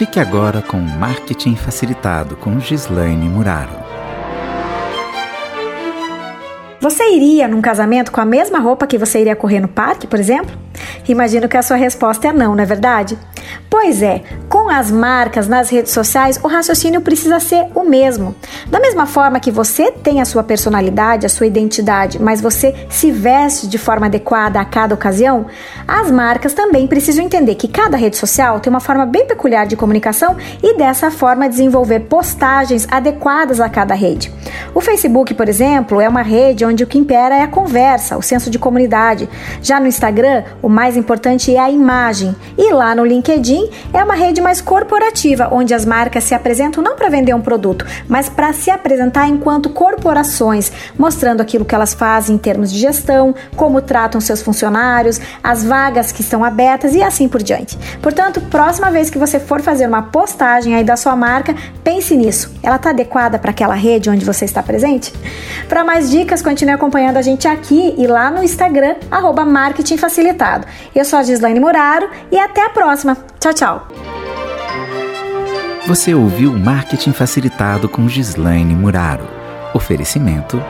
Fique agora com Marketing Facilitado com Gislaine Muraro. Você iria num casamento com a mesma roupa que você iria correr no parque, por exemplo? Imagino que a sua resposta é não, não é verdade? Pois é, com as marcas nas redes sociais, o raciocínio precisa ser o mesmo. Da mesma forma que você tem a sua personalidade, a sua identidade, mas você se veste de forma adequada a cada ocasião, as marcas também precisam entender que cada rede social tem uma forma bem peculiar de comunicação e dessa forma desenvolver postagens adequadas a cada rede. O Facebook, por exemplo, é uma rede onde o que impera é a conversa, o senso de comunidade. Já no Instagram, o mais importante é a imagem. E lá no LinkedIn é uma rede mais corporativa, onde as marcas se apresentam não para vender um produto, mas para se apresentar enquanto corporações, mostrando aquilo que elas fazem em termos de gestão, como tratam seus funcionários, as vagas que estão abertas e assim por diante. Portanto, próxima vez que você for fazer uma postagem aí da sua marca, pense nisso. Ela está adequada para aquela rede onde você está presente? Para mais dicas, continue acompanhando a gente aqui e lá no Instagram, arroba Marketing Facilitado. Eu sou a Gislaine Muraro e até a próxima. Tchau, tchau! Você ouviu Marketing Facilitado com Gislaine Muraro. Oferecimento